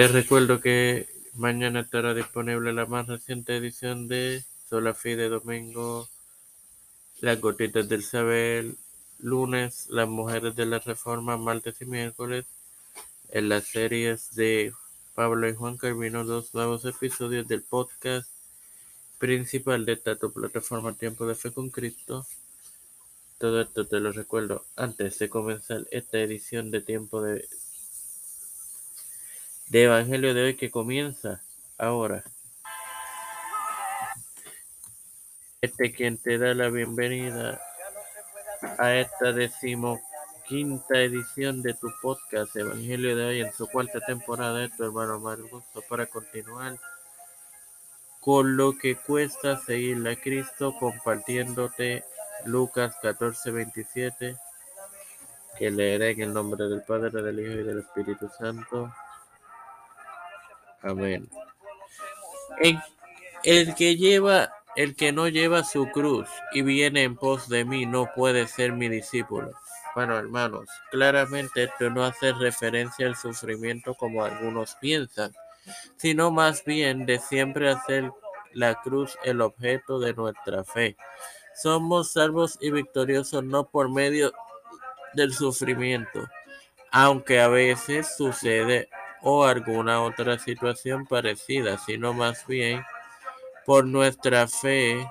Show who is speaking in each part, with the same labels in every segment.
Speaker 1: Te recuerdo que mañana estará disponible la más reciente edición de Sola Fide Domingo, Las Gotitas del Saber, lunes Las Mujeres de la Reforma, martes y miércoles, en las series de Pablo y Juan Carvino, dos nuevos episodios del podcast principal de esta plataforma Tiempo de Fe con Cristo. Todo esto te lo recuerdo antes de comenzar esta edición de Tiempo de de Evangelio de hoy que comienza ahora. Este quien te da la bienvenida a esta decimoquinta edición de tu podcast Evangelio de hoy en su cuarta temporada tu hermano Margoso para continuar con lo que cuesta seguir a Cristo compartiéndote Lucas 14:27 que leeré en el nombre del Padre, del Hijo y del Espíritu Santo. Amén. El, que lleva, el que no lleva su cruz y viene en pos de mí no puede ser mi discípulo. Bueno, hermanos, claramente esto no hace referencia al sufrimiento como algunos piensan, sino más bien de siempre hacer la cruz el objeto de nuestra fe. Somos salvos y victoriosos no por medio del sufrimiento, aunque a veces sucede o alguna otra situación parecida, sino más bien por nuestra fe,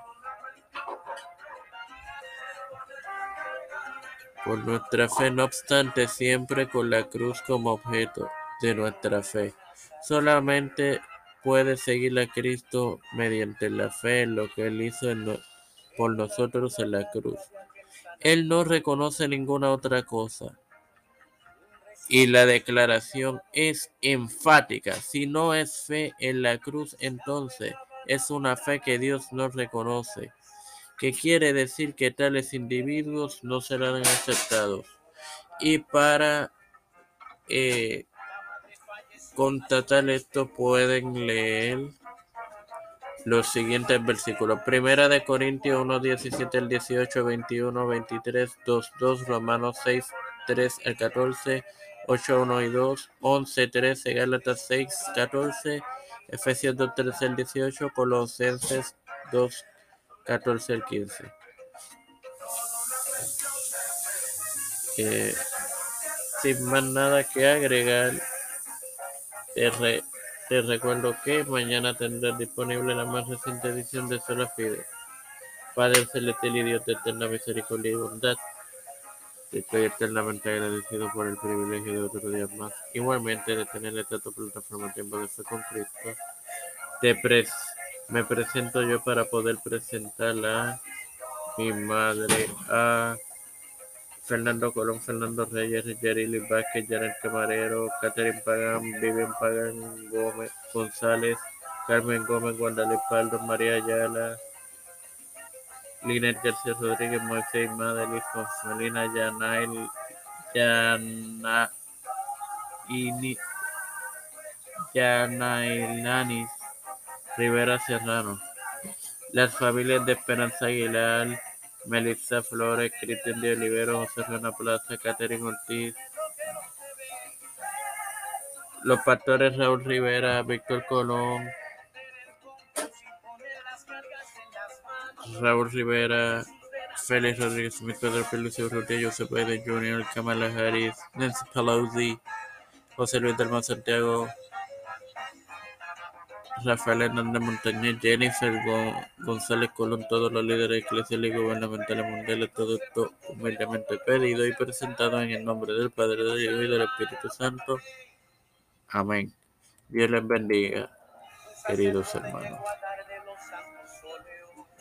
Speaker 1: por nuestra fe, no obstante, siempre con la cruz como objeto de nuestra fe. Solamente puede seguir a Cristo mediante la fe en lo que Él hizo por nosotros en la cruz. Él no reconoce ninguna otra cosa. Y la declaración es enfática. Si no es fe en la cruz, entonces es una fe que Dios no reconoce, que quiere decir que tales individuos no serán aceptados. Y para eh, constatar esto pueden leer los siguientes versículos. Primera de Corintios 1, 17 al 18, 21, 23, 2, 2, Romanos 6, 3 al 14, 8, 1 y 2, 11, 13, Gálatas 6, 14, Efesios 2, 13 al 18, Colosenses 2, 14 al 15. Eh, sin más nada que agregar, te, recuerdo que mañana tendrás disponible la más reciente edición de Sola Fide. Padre celestial y Dios de eterna misericordia y bondad. Estoy eternamente agradecido por el privilegio de otro día más. Igualmente de tener esta plataforma Tiempo de Fe con Cristo. Te pres me presento yo para poder presentar a mi madre, a Fernando Colón, Fernando Reyes, Yarili Vázquez, Janet Camarero, Catherine Pagán, Vivian Pagán, Gómez, González, Carmen Gómez, Guadalupe Paldo, María Ayala, Linet García Rodríguez, Moisés Madeline, Melina Yanail, Yana, Yanailanis, Rivera Serrano. Las familias de Esperanza Aguilar, Melissa Flores, Cristian de Olivero, José Rana Plaza, Catherine Ortiz. Los pastores Raúl Rivera, Víctor Colón, Raúl Rivera, Félix Rodríguez Smith, Pedro Pelucio Urrutia, Joseph Biden Jr., Kamala Harris, Nancy Pelosi, José Luis del Santiago, Rafael Hernández Montañez, Jennifer González Colón, todos los líderes eclesiales y gubernamentales mundiales, todo esto humildemente pedido y presentado en el nombre del Padre, del Hijo y del Espíritu Santo. Amén. Dios les bendiga, queridos hermanos.